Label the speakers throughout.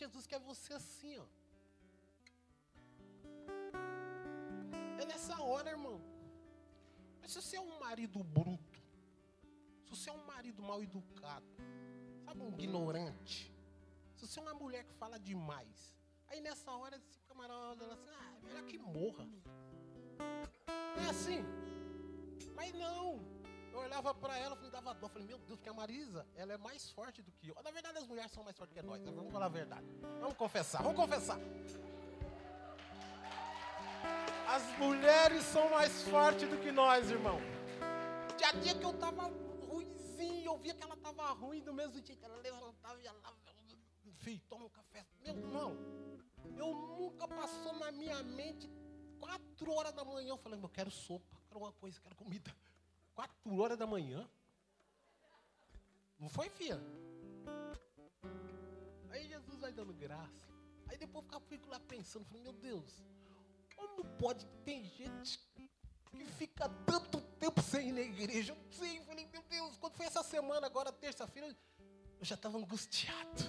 Speaker 1: Jesus quer você assim, ó. É nessa hora, irmão. Mas se você é um marido bruto, se você é um marido mal educado, sabe, um ignorante, se você é uma mulher que fala demais, aí nessa hora esse camarada fala assim, ah, é melhor que morra. É assim. Mas não. Eu olhava pra ela, me dava dor. Falei, meu Deus, porque a Marisa, ela é mais forte do que eu. Na verdade, as mulheres são mais fortes que nós. Né? Vamos falar a verdade. Vamos confessar, vamos confessar. As mulheres são mais fortes do que nós, irmão. Tinha dia que eu tava ruimzinho, eu via que ela tava ruim do mesmo jeito. Ela levantava e lá, filho, toma um café. Meu irmão, eu nunca passou na minha mente quatro horas da manhã. Eu falei, eu quero sopa, quero uma coisa, quero comida. Quatro horas da manhã. Não foi, filha? Aí Jesus vai dando graça. Aí depois eu fico lá pensando, falei, meu Deus, como pode? Tem gente que fica tanto tempo sem ir na igreja. Eu sei, falei, meu Deus, quando foi essa semana, agora terça-feira, eu já estava angustiado.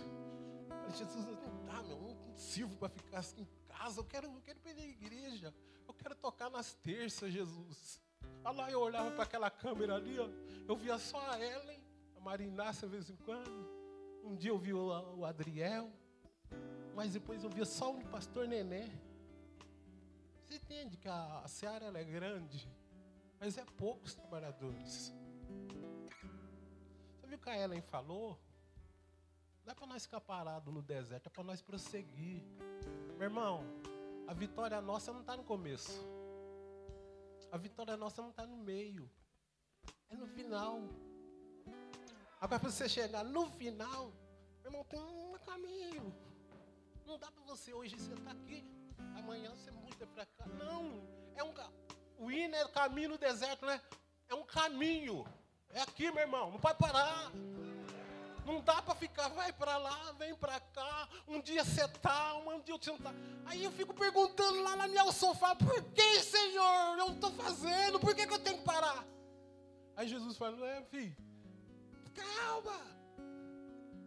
Speaker 1: Falei, Jesus, não dá, meu, não sirvo para ficar assim em casa, eu quero, eu quero ir na igreja, eu quero tocar nas terças, Jesus. Olha lá, eu olhava para aquela câmera ali, ó, eu via só a Ellen, a Marinácia de vez em quando. Um dia eu vi o, o Adriel, mas depois eu via só o pastor Nené. Você entende que a, a seara é grande, mas é poucos trabalhadores. Viu o que a Ellen falou? Não é para nós ficar parados no deserto, é para nós prosseguir. Meu irmão, a vitória nossa não está no começo. A vitória nossa não está no meio. É no final. Agora para você chegar no final, meu irmão, tem um caminho. Não dá para você hoje você está aqui, amanhã você muda para cá. Não. É um o hino é caminho no deserto, né? É um caminho. É aqui, meu irmão. Não pode parar. Não dá para ficar, vai para lá, vem para cá. Um dia você tá, um dia você não tá. Aí eu fico perguntando lá na minha sofá, por que, Senhor, eu estou fazendo? Por que, que eu tenho que parar? Aí Jesus fala, é, filho, calma.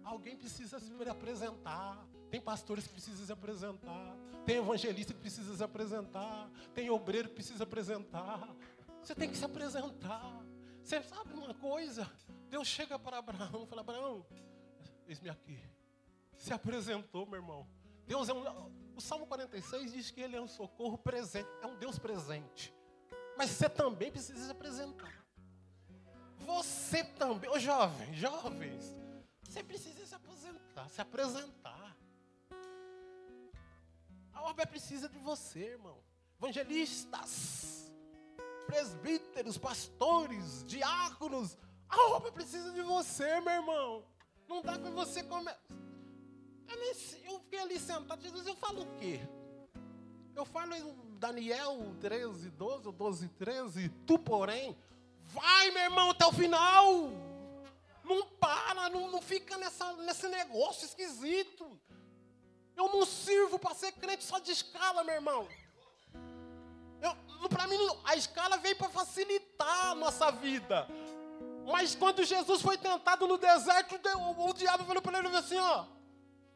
Speaker 1: Alguém precisa se apresentar. Tem pastores que precisam se apresentar. Tem evangelista que precisa se apresentar. Tem obreiro que precisa apresentar. Você tem que se apresentar. Você sabe uma coisa? Deus chega para Abraão e fala: Abraão, eis-me aqui. Se apresentou, meu irmão. Deus é um. O Salmo 46 diz que ele é um socorro presente, é um Deus presente. Mas você também precisa se apresentar. Você também, ô jovens, jovens, você precisa se apresentar, se apresentar. A obra precisa de você, irmão. Evangelistas, presbíteros, pastores, diáconos, a roupa precisa de você, meu irmão. Não dá para você comer. Eu, fiquei ali sentado, Jesus, eu falo o quê? Eu falo em Daniel 13, 12, 12, 13, tu porém, vai, meu irmão, até o final. Não para, não, não fica nessa, nesse negócio esquisito. Eu não sirvo para ser crente só de escala, meu irmão. Para mim, a escala veio para facilitar a nossa vida. Mas quando Jesus foi tentado no deserto, o, diabo falou para ele assim: ó,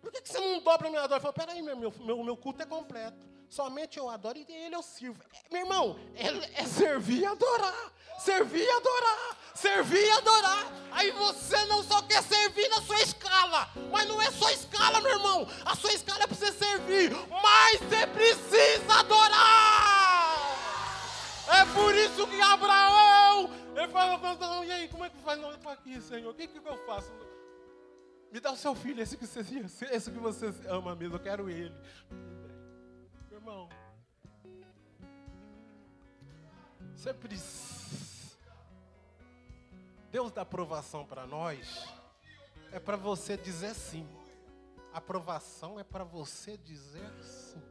Speaker 1: por que, que você não dobra a minha adora? Ele falou: peraí, meu, meu, meu, meu culto é completo. Somente eu adoro e ele eu sirvo. É, meu irmão, é, é servir e adorar. Servir e adorar. Servir e adorar. Aí você não só quer servir na sua escala. Mas não é só escala, meu irmão. A sua escala é para você servir. Mas você precisa adorar. É por isso que Abraão ele fala, e aí, como é que faz? Não, eu estou aqui, Senhor. O que, que eu faço? Me dá o seu filho, esse que você, esse que você ama mesmo, eu quero ele. Meu irmão, você precisa. Deus dá aprovação para nós, é para você dizer sim. A aprovação é para você dizer sim.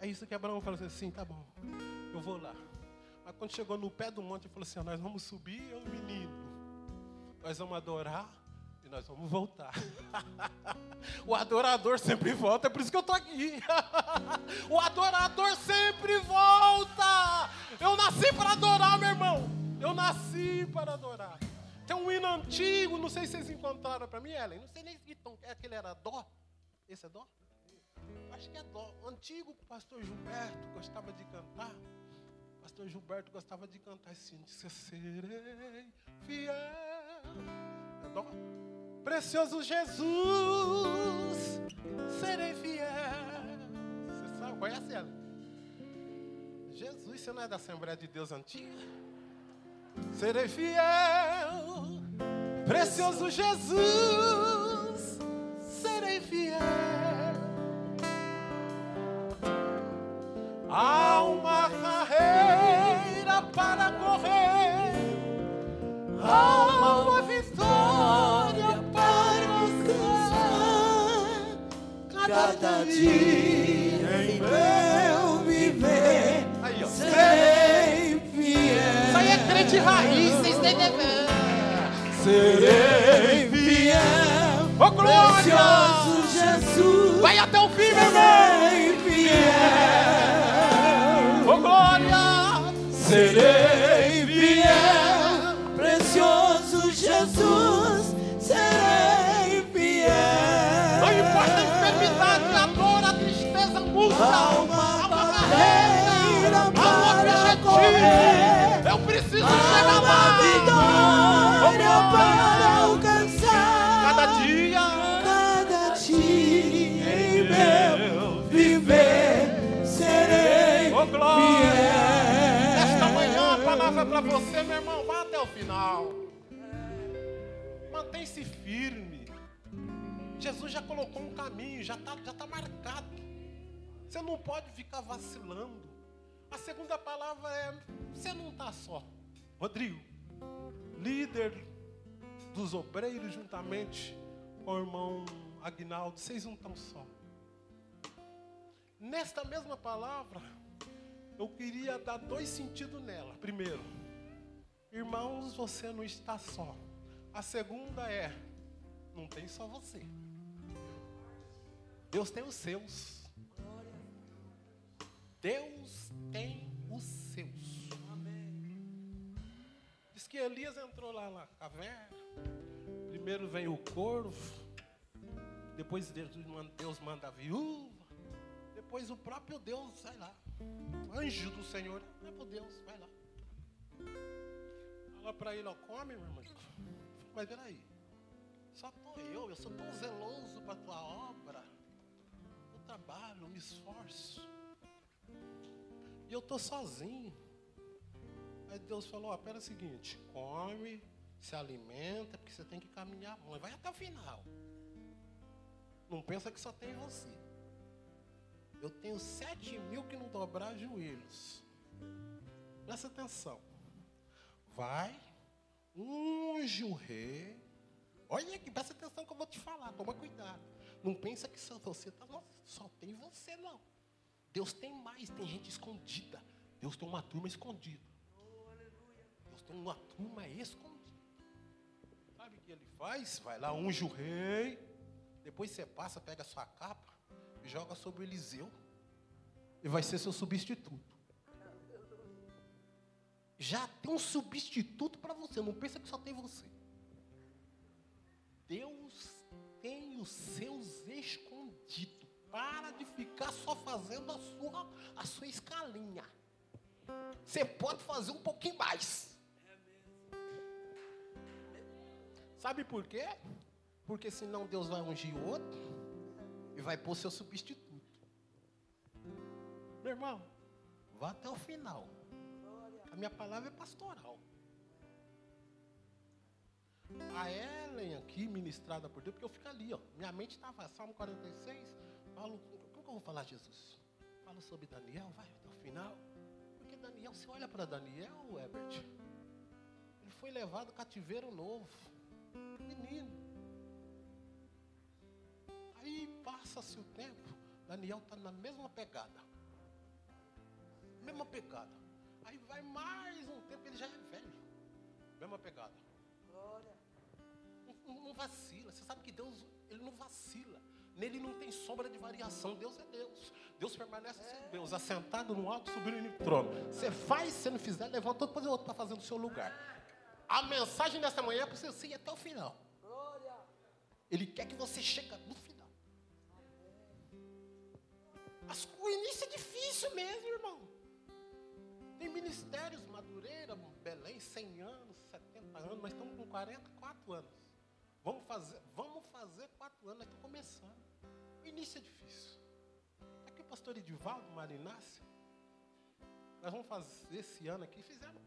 Speaker 1: É isso que Abraão falou assim: tá bom, eu vou lá. Mas quando chegou no pé do monte, ele falou assim: Nós vamos subir, eu menino. Nós vamos adorar e nós vamos voltar. o adorador sempre volta, é por isso que eu estou aqui. o adorador sempre volta. Eu nasci para adorar, meu irmão. Eu nasci para adorar. Tem um hino antigo, não sei se vocês encontraram para mim, Ellen. Não sei nem se é aquele era dó. Esse é dó? Acho que é dó. Antigo pastor Gilberto gostava de cantar. Pastor Gilberto gostava de cantar assim: Serei fiel. Precioso Jesus, serei fiel. Você sabe, conhece ela? Jesus, você não é da Assembleia de Deus antiga? Serei fiel, precioso Jesus, serei fiel. Para correr, há uma vitória para alcançar.
Speaker 2: Cada dia em meu viver,
Speaker 1: Aí, ó.
Speaker 2: serei fiel.
Speaker 1: Isso aí é crente raiz, vocês que ver.
Speaker 2: Serei fiel,
Speaker 1: Ô glória!
Speaker 2: precioso Jesus.
Speaker 1: Vai até o fim, meu irmão!
Speaker 2: Serei para
Speaker 1: você, meu irmão. Vá até o final. Mantém-se firme. Jesus já colocou um caminho, já está já tá marcado. Você não pode ficar vacilando. A segunda palavra é: você não está só. Rodrigo, líder dos obreiros, juntamente com o irmão Agnaldo, vocês não estão só. Nesta mesma palavra, eu queria dar dois sentidos nela. Primeiro, irmãos, você não está só. A segunda é, não tem só você. Deus tem os seus. Deus tem os seus. Diz que Elias entrou lá na caverna. Primeiro vem o corvo. Depois Deus manda- a viúva. Depois o próprio Deus vai lá. Anjo do Senhor. É por Deus, vai lá. Fala para ele, ó, come, meu irmão. Mas peraí. Só tô eu, eu sou tão zeloso para a tua obra. Eu trabalho, eu me esforço. E eu tô sozinho. Aí Deus falou, ó, pera o seguinte, come, se alimenta, porque você tem que caminhar muito. Vai até o final. Não pensa que só tem você. Eu tenho sete mil que não dobrar joelhos. Presta atenção. Vai, unge o rei. Olha aqui, presta atenção que eu vou te falar. Toma cuidado. Não pensa que só você tá. Só tem você, não. Deus tem mais, tem gente escondida. Deus tem uma turma escondida. Deus tem uma turma escondida. Sabe o que ele faz? Vai lá, unge o rei. Depois você passa, pega a sua capa joga sobre o Eliseu. E vai ser seu substituto. Já tem um substituto para você. Não pensa que só tem você. Deus tem os seus escondidos. Para de ficar só fazendo a sua, a sua escalinha. Você pode fazer um pouquinho mais. Sabe por quê? Porque senão Deus vai ungir outro e vai pôr seu substituto. Meu irmão, vá até o final. A minha palavra é pastoral. A Ellen aqui, ministrada por Deus, porque eu fico ali, ó. Minha mente estava, Salmo 46, falo, como que eu vou falar Jesus? Falo sobre Daniel, vai até o final. Porque Daniel, você olha para Daniel, Herbert, ele foi levado cativeiro novo. Menino. Aí passa-se o tempo, Daniel está na mesma pegada. Mesma pegada. Aí vai mais um tempo, ele já é velho. Mesma pegada. Não, não- não vacila. Você sabe que Deus, ele não vacila. Nele não tem sombra de variação. Deus é Deus. Deus permanece ser Deus, assentado no alto, subindo no trono. Você faz, se não fizer, levanta outro, depois o outro para fazer no seu lugar. A mensagem dessa manhã é para você ir até o final. Ele quer que você chegue no final. As- o início é difícil mesmo, irmão. Tem ministérios, Madureira, Belém, 100 anos, 70 anos, nós estamos com 44 anos. Vamos fazer, vamos fazer 4 anos, nós estamos começando. O início é difícil. Aqui o pastor Edivaldo Marinácio, nós vamos fazer esse ano aqui, fizemos,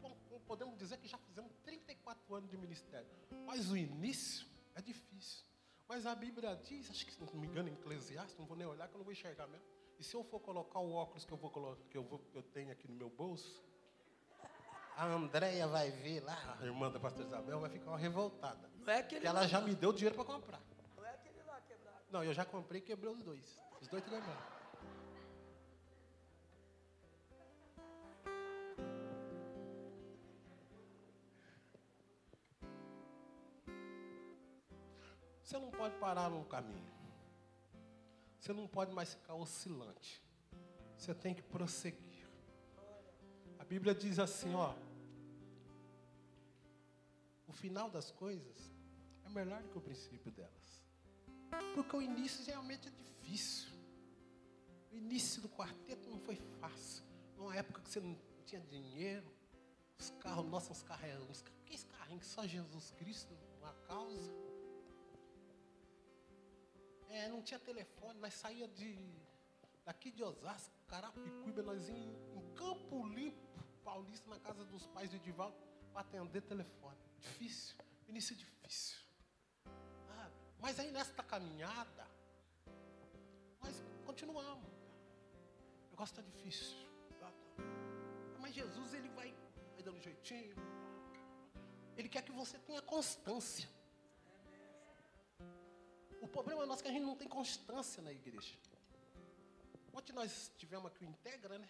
Speaker 1: podemos dizer que já fizemos 34 anos de ministério. Mas o início é difícil. Mas a Bíblia diz, acho que se não me engano em Eclesiastes, não vou nem olhar que eu não vou enxergar mesmo. E se eu for colocar o óculos que eu vou colocar, que eu, vou, que eu tenho aqui no meu bolso, a Andréia vai ver lá, a irmã da pastora Isabel, vai ficar uma revoltada.
Speaker 3: Não é aquele
Speaker 1: ela
Speaker 3: lá,
Speaker 1: já me deu dinheiro para comprar.
Speaker 3: Não é aquele lá quebrado.
Speaker 1: Não, eu já comprei e quebrei os dois. Os dois quebraram. Você não pode parar no caminho. Você não pode mais ficar oscilante. Você tem que prosseguir. A Bíblia diz assim, ó. O final das coisas é melhor do que o princípio delas. Porque o início geralmente é difícil. O início do quarteto não foi fácil. Numa época que você não tinha dinheiro, os carros, nossos os carros uns que carrinho que só Jesus Cristo, uma causa. É, não tinha telefone, nós saía de daqui de Osasco, Carapicuíba, nós em, em Campo Limpo, Paulista, na casa dos pais do Edivaldo, para atender telefone. Difícil, início difícil. Ah, mas aí nesta caminhada, nós continuamos. O negócio está difícil. tá. Mas Jesus, ele vai, vai dando jeitinho. Ele quer que você tenha constância. O problema nosso é que a gente não tem constância na igreja. Ontem nós tivemos aqui o Integra, né?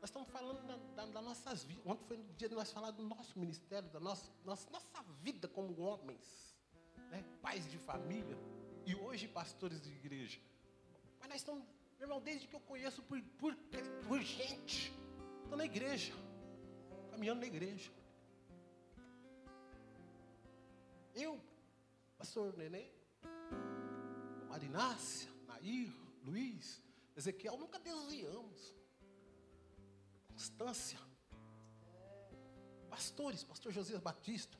Speaker 1: Nós estamos falando da, da, nossas vidas. Ontem foi o dia de nós falar do nosso ministério, da nossa, nossa, nossa vida como homens, né? pais de família e hoje pastores de igreja. Mas nós estamos, meu irmão, desde que eu conheço por, por, por gente, estou na igreja, caminhando na igreja. Eu, pastor Nenê, Marinácia, Nair, Luiz, Ezequiel, nunca desviamos. Constância. Pastores, pastor Josias Batista,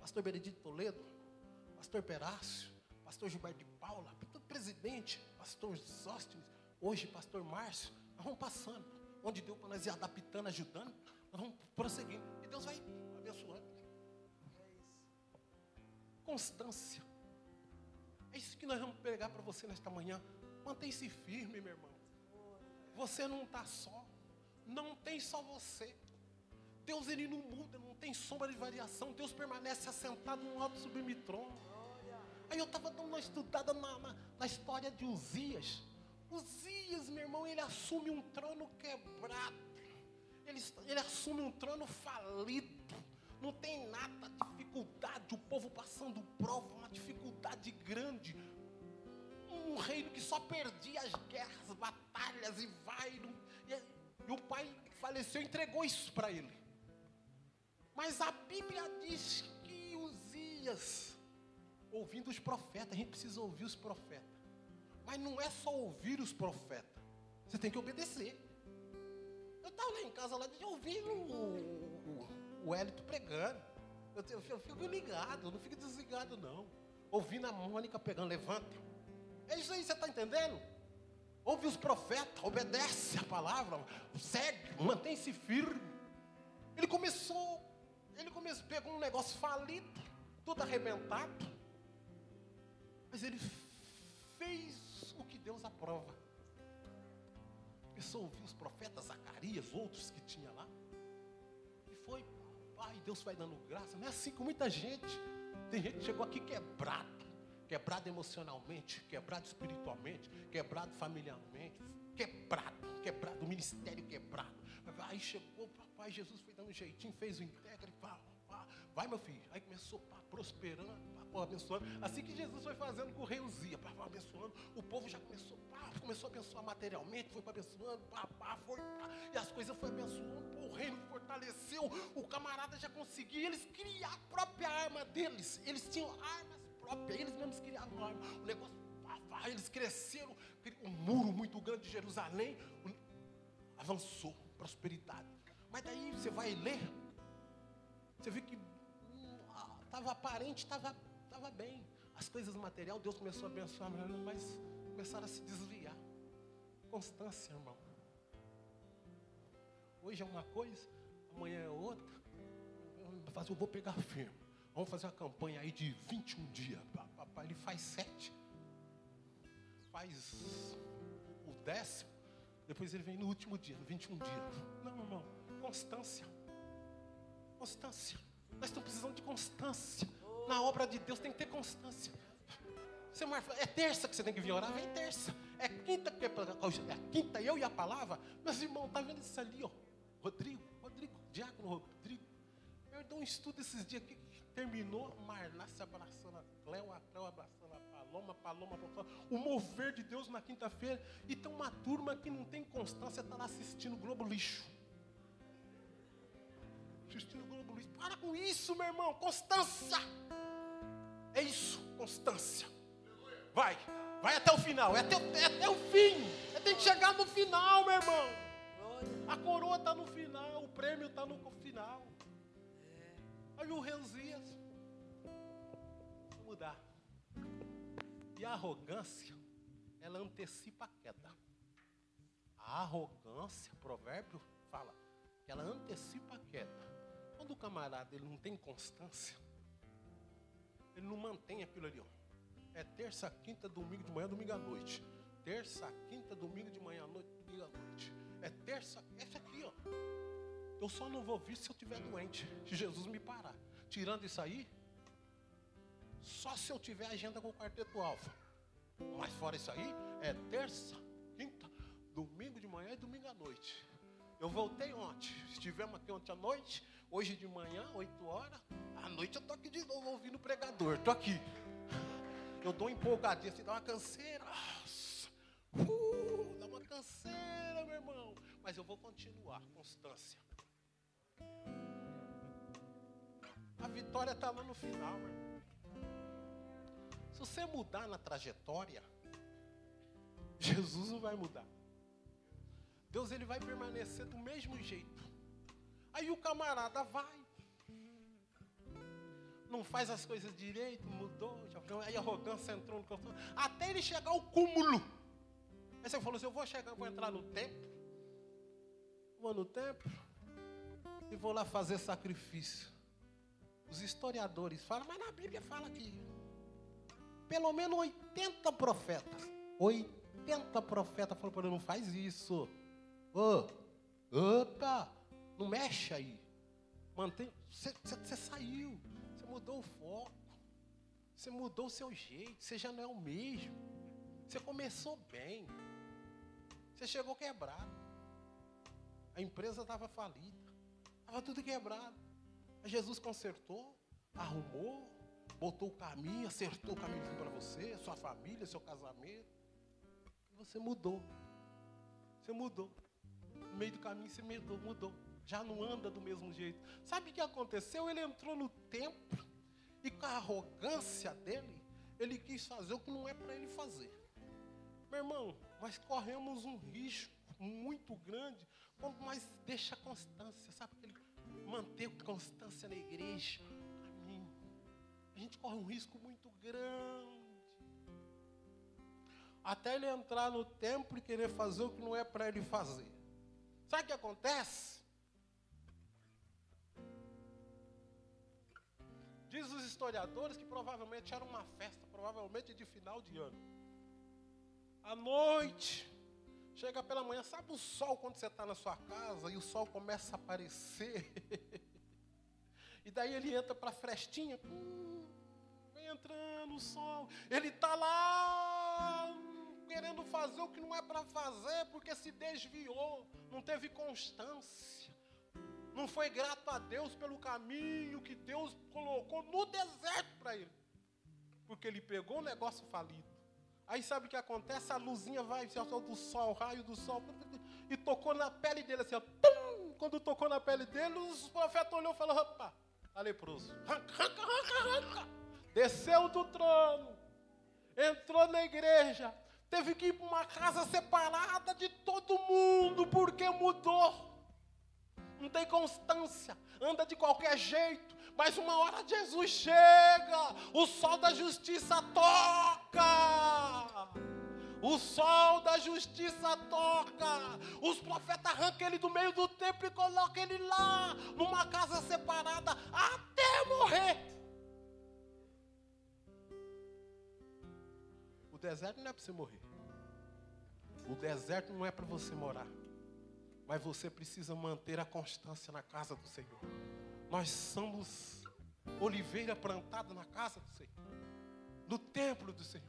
Speaker 1: pastor Benedito Toledo, pastor Perácio, pastor Gilberto de Paula, presidente, pastor Sóstenes, hoje pastor Márcio, nós vamos passando. Onde deu para nós ir adaptando, ajudando, nós vamos prosseguindo. E Deus vai abençoando. Constância. É isso que nós vamos pregar para você nesta manhã. Mantém-se firme, meu irmão. Você não está só. Não tem só você. Deus ele não muda, não tem sombra de variação. Deus permanece assentado num alto sublime trono. Aí eu estava dando uma estudada na, na, na história de Uzias. Uzias, meu irmão, ele assume um trono quebrado. Ele, ele assume um trono falido. Não tem nada, dificuldade, o povo passando prova, uma dificuldade grande. Um reino que só perdia as guerras, batalhas e vai. E, e o pai faleceu, entregou isso para ele. Mas a Bíblia diz que Uzias, ouvindo os profetas, a gente precisa ouvir os profetas. Mas não é só ouvir os profetas, você tem que obedecer. Eu estava lá em casa lá de ouvir o, o, o Hélito pregando. Eu, te- eu fico ligado, eu não fico desligado, não. Ouvindo a Mônica pegando, levanta. É isso aí, você está entendendo? Ouve os profetas, obedece a palavra, segue, mantém-se firme. Ele começou, ele começou, pegou um negócio falido, tudo arrebentado. Mas ele fez o que Deus aprova. Começou a ouvir os profetas, Zacarias, outros que tinha lá. E foi, pai, Deus vai dando graça. Não é assim com muita gente. Tem gente que chegou aqui quebrado. Quebrado emocionalmente, quebrado espiritualmente, quebrado familiarmente, quebrado, quebrado, o ministério quebrado. Aí chegou, papai, Jesus foi dando um jeitinho, fez o integra e pá, vai meu filho. Aí começou pá, prosperando, pá, pá, abençoando. Assim que Jesus foi fazendo com o rei Uzia, pá, pá, abençoando, o povo já começou, pá, começou a abençoar materialmente, foi para abençoando, pá, pá, foi, pá, e as coisas foi abençoando, pô, o reino fortaleceu, o camarada já conseguia, eles criaram a própria arma deles, eles tinham armas próprias, eles mesmos criavam arma, o negócio, pá, pá, eles cresceram, um muro muito grande de Jerusalém, avançou, prosperidade. Mas daí você vai ler, você vê que estava aparente, estava tava bem. As coisas material, Deus começou a abençoar, mas começaram a se desviar. Constância, irmão. Hoje é uma coisa, amanhã é outra. Eu vou pegar firme. Vamos fazer uma campanha aí de 21 dias. Pá. Ele faz sete. Faz o décimo. Depois ele vem no último dia, no 21 dias. Não, irmão. Constância. Constância. Nós estamos precisando de constância. Na obra de Deus tem que ter constância. Você marca, é terça que você tem que vir orar? Vem terça. É quinta que é, é quinta eu e a palavra? Meus irmãos, tá vendo isso ali, ó? Rodrigo, Rodrigo, Diácono Rodrigo. Eu dou um estudo esses dias aqui. Terminou, Marná se abraçando a Cléo, a Cléo abraçando a Paloma, Paloma abraçando. O mover de Deus na quinta-feira. E tem uma turma que não tem constância, está lá assistindo Globo Lixo. Assistindo Globo. Para com isso, meu irmão. Constância. É isso, constância. Vai, vai até o final. É até, é até o fim. É, tem que chegar no final, meu irmão. A coroa está no final, o prêmio está no final. Aí o Reusias. Vou mudar. E a arrogância, ela antecipa a queda. A arrogância, provérbio fala, ela antecipa a queda. Quando o camarada ele não tem constância, ele não mantém aquilo ali, ó. É terça, quinta, domingo de manhã, domingo à noite. Terça, quinta, domingo de manhã à noite, domingo à noite. É terça, essa aqui, ó. Eu só não vou vir se eu estiver doente, se Jesus me parar. Tirando isso aí, só se eu tiver agenda com o quarteto alfa. Mas fora isso aí, é terça, quinta, domingo de manhã e domingo à noite. Eu voltei ontem, estivemos aqui ontem à noite, hoje de manhã, 8 horas, à noite eu tô aqui de novo ouvindo o pregador, tô aqui. Eu dou empolgadinha, assim, dá uma canseira. Uh, dá uma canseira, meu irmão. Mas eu vou continuar, constância. A vitória está lá no final, meu irmão. Se você mudar na trajetória, Jesus não vai mudar. Deus ele vai permanecer do mesmo jeito. Aí o camarada vai. Não faz as coisas direito, mudou, já, aí a arrogância entrou no coração. Até ele chegar ao cúmulo. Aí você falou assim: eu vou chegar, vou entrar no templo. Vou no templo e vou lá fazer sacrifício. Os historiadores falam, mas na Bíblia fala que pelo menos 80 profetas. 80 profetas falaram para ele, não faz isso. Ô, opa, não mexe aí. Mantém. Você saiu. Você mudou o foco. Você mudou o seu jeito. Você já não é o mesmo. Você começou bem. Você chegou quebrado. A empresa estava falida. Estava tudo quebrado. Aí Jesus consertou, arrumou, botou o caminho, acertou o caminho para você, sua família, seu casamento. Você mudou. Você mudou. No meio do caminho você mudou, mudou. Já não anda do mesmo jeito. Sabe o que aconteceu? Ele entrou no templo e com a arrogância dele, ele quis fazer o que não é para ele fazer. Meu irmão, nós corremos um risco muito grande mais deixa constância, sabe? Ele manter constância na igreja. A gente corre um risco muito grande. Até ele entrar no templo e querer fazer o que não é para ele fazer. Sabe o que acontece? Diz os historiadores que provavelmente era uma festa, provavelmente de final de ano. À noite, chega pela manhã, sabe o sol quando você está na sua casa e o sol começa a aparecer? e daí ele entra para a frestinha, hum, vem entrando o sol. Ele está lá querendo fazer o que não é para fazer, porque se desviou, não teve constância. Não foi grato a Deus pelo caminho que Deus colocou no deserto para ele. Porque ele pegou o negócio falido. Aí sabe o que acontece? A luzinha vai, do sol, o raio do sol, e tocou na pele dele assim, ó, pum! Quando tocou na pele dele, os profetas olhou e falou: opa, tá leproso. Desceu do trono, entrou na igreja, teve que ir para uma casa separada de todo mundo, porque mudou. Não tem constância, anda de qualquer jeito, mas uma hora Jesus chega, o sol da justiça toca. O sol da justiça toca. Os profetas arrancam ele do meio do templo e colocam ele lá, numa casa separada, até morrer. Deserto não é para você morrer. O deserto não é para você morar. Mas você precisa manter a constância na casa do Senhor. Nós somos oliveira plantada na casa do Senhor, no templo do Senhor.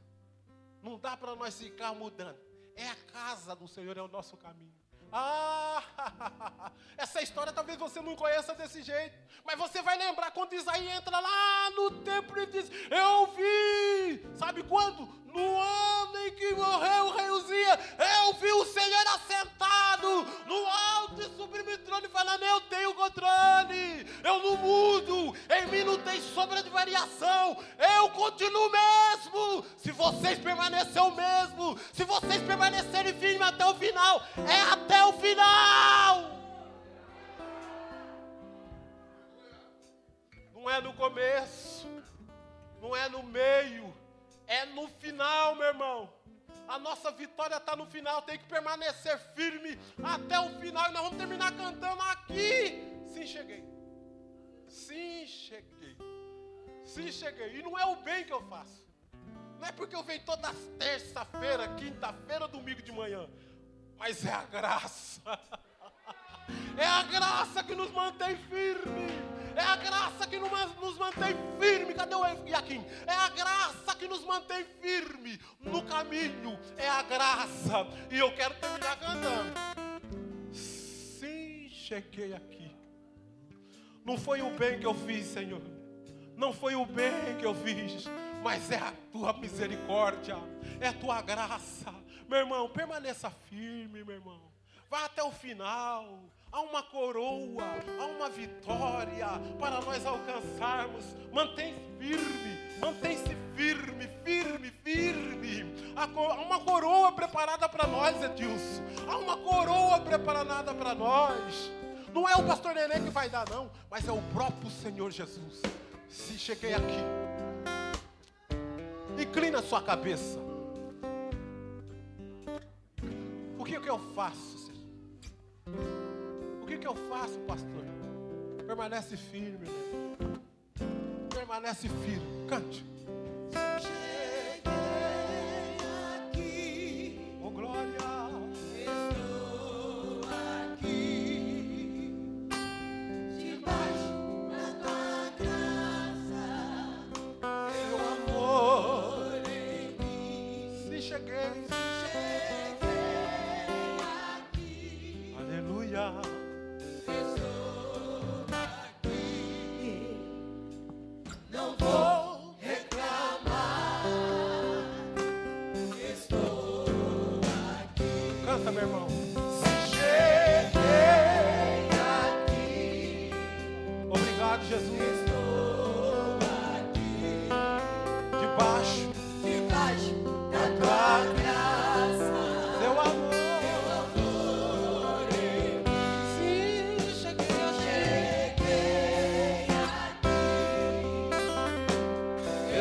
Speaker 1: Não dá para nós ficar mudando. É a casa do Senhor, é o nosso caminho. Ah, essa história talvez você não conheça desse jeito, mas você vai lembrar quando Isaías entra lá no templo e diz: Eu vi, sabe quando? No ano em que morreu o rei Uzia, eu vi o Senhor assentado no alto e sublime trono, falando: Eu tenho controle, eu não mudo, em mim não tem sombra de variação, eu continuo mesmo. Se vocês permanecerem o mesmo, se vocês permanecerem firmes até o final, é até o final. Não é no começo, não é no meio, é no final, meu irmão. A nossa vitória está no final, tem que permanecer firme até o final. E nós vamos terminar cantando aqui. Sim, cheguei. Sim, cheguei. Sim, cheguei. E não é o bem que eu faço. Não é porque eu venho todas terça-feira, quinta-feira, domingo de manhã. Mas é a graça. É a graça que nos mantém firme. É a graça que nos mantém firme. Cadê o Iaquim? É a graça que nos mantém firme no caminho. É a graça. E eu quero terminar cantando. Sim, cheguei aqui. Não foi o bem que eu fiz, Senhor. Não foi o bem que eu fiz, mas é a tua misericórdia, é a tua graça. Meu irmão, permaneça firme, meu irmão. Vá até o final há uma coroa, há uma vitória para nós alcançarmos. Mantém-se firme, mantém-se firme, firme, firme. Há uma coroa preparada para nós, Edilson. Há uma coroa preparada para nós. Não é o pastor Nenê que vai dar, não, mas é o próprio Senhor Jesus. Se cheguei aqui, inclina sua cabeça. O que, é que eu faço? Que, eu faço, pastor? Permanece firme? Permanece firme. Cante.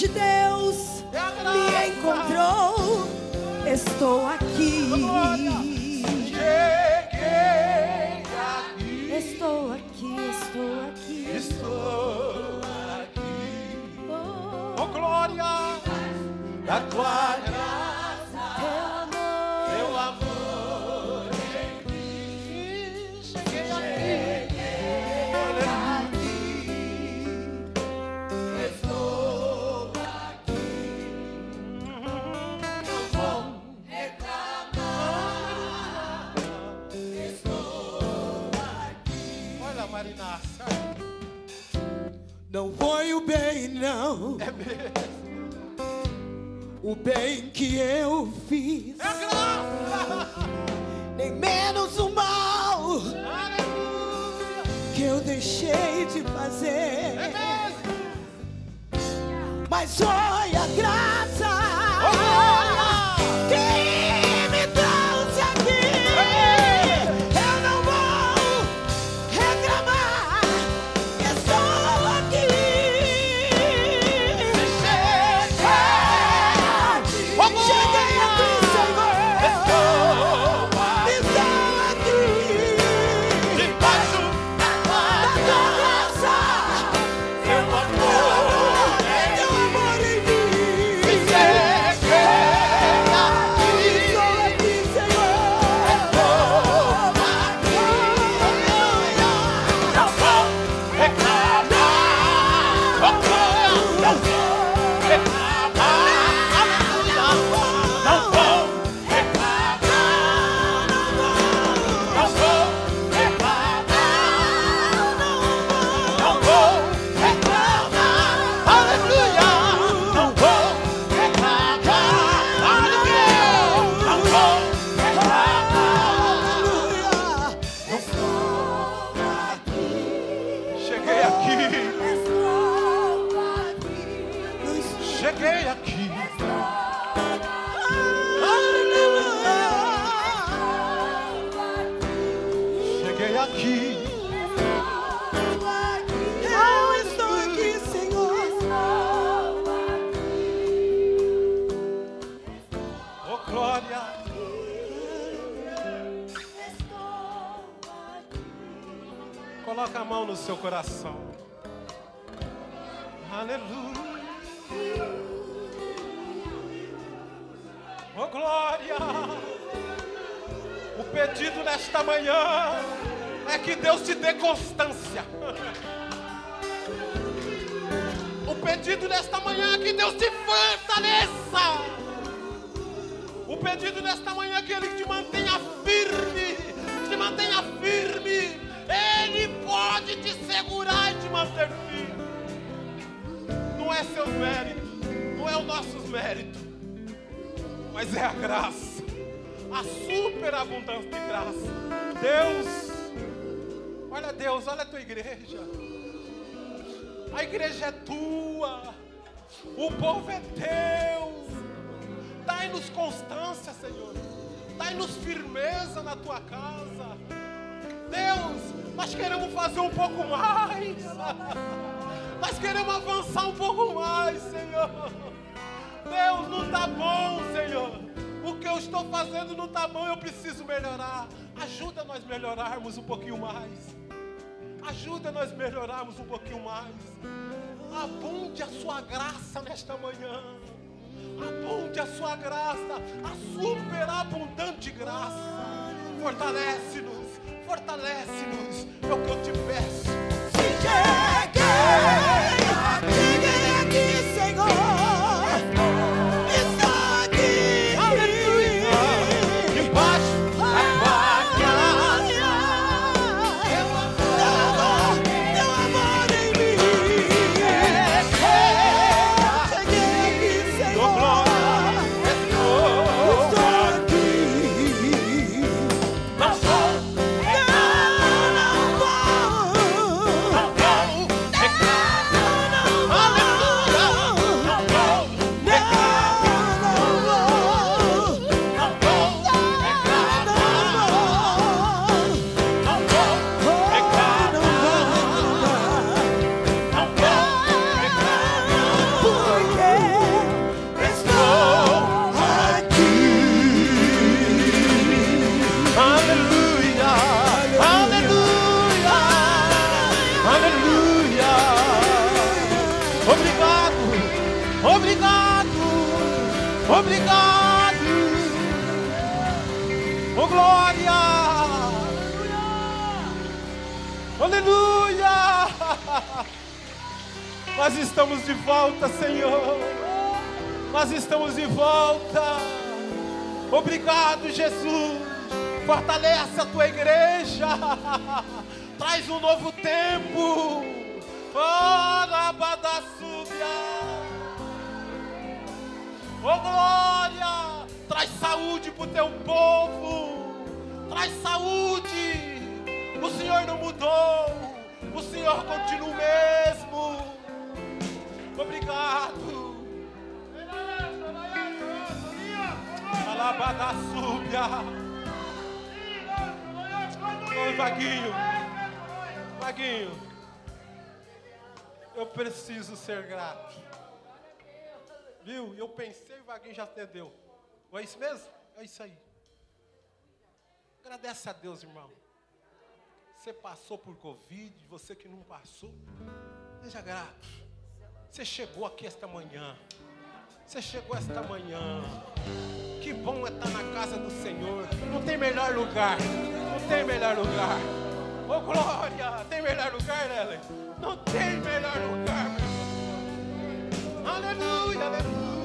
Speaker 4: de Deus é me encontrou. Estou aqui.
Speaker 1: Mesmo.
Speaker 2: O bem que eu fiz.
Speaker 1: Pedido nesta manhã é que Ele te mantenha firme, te mantenha firme. Ele pode te segurar e te manter firme. Não é seu mérito, não é o nosso mérito, mas é a graça, a superabundância de graça. Deus, olha Deus, olha a tua igreja. A igreja é tua, o povo é teu. Dai-nos constância, Senhor. Dai-nos firmeza na tua casa. Deus, nós queremos fazer um pouco mais. Nós queremos avançar um pouco mais, Senhor. Deus, não está bom, Senhor. O que eu estou fazendo não está bom, eu preciso melhorar. Ajuda nós melhorarmos um pouquinho mais. Ajuda nós melhorarmos um pouquinho mais. Abunde a sua graça nesta manhã. Abunde a sua graça, a superabundante graça. Fortalece-nos, fortalece-nos. É o que eu te peço.
Speaker 2: Cheguei
Speaker 1: volta. Obrigado, Jesus. Fortalece a tua igreja. Traz um novo tempo. Oh, glória! Traz saúde para o teu povo. Traz saúde. O Senhor não mudou. O Senhor continua o mesmo. Obrigado. Alabada súbia. Oi, Vaguinho. Vaguinho. Eu preciso ser grato. Viu? Eu pensei, o Vaguinho já entendeu. Não é isso mesmo? É isso aí. Agradece a Deus, irmão. Você passou por Covid, você que não passou, seja grato. Você chegou aqui esta manhã. Você chegou esta manhã. Que bom é estar na casa do Senhor. Não tem melhor lugar. Não tem melhor lugar. Ô oh, glória! Tem melhor lugar, Ellen? Não tem melhor lugar, aleluia, aleluia.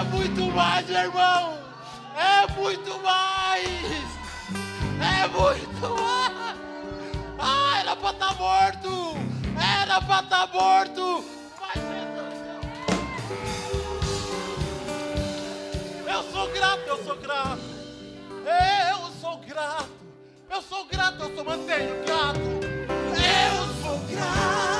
Speaker 1: É muito mais, irmão. É muito mais. É muito mais. Ah, era pra estar morto. Era pra estar morto. Mas Eu sou grato, eu sou grato. Eu sou grato. Eu sou grato, eu sou mantenho grato. Eu sou grato,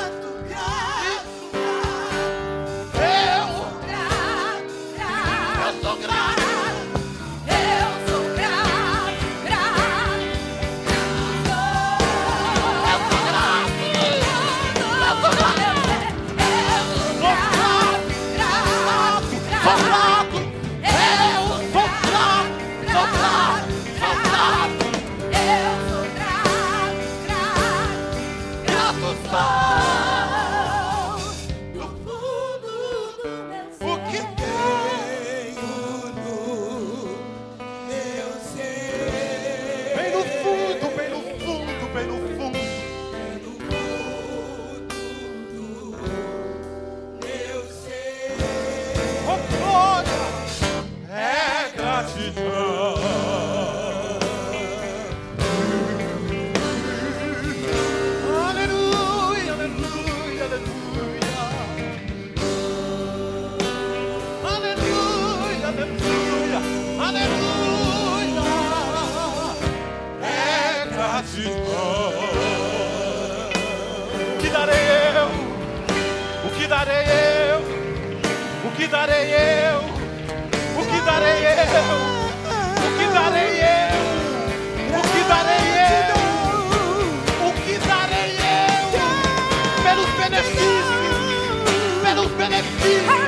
Speaker 1: darei eu? O que darei eu? O que darei eu? O que darei eu? O que darei eu? Pelos benefícios, pelos benefícios,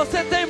Speaker 3: você tem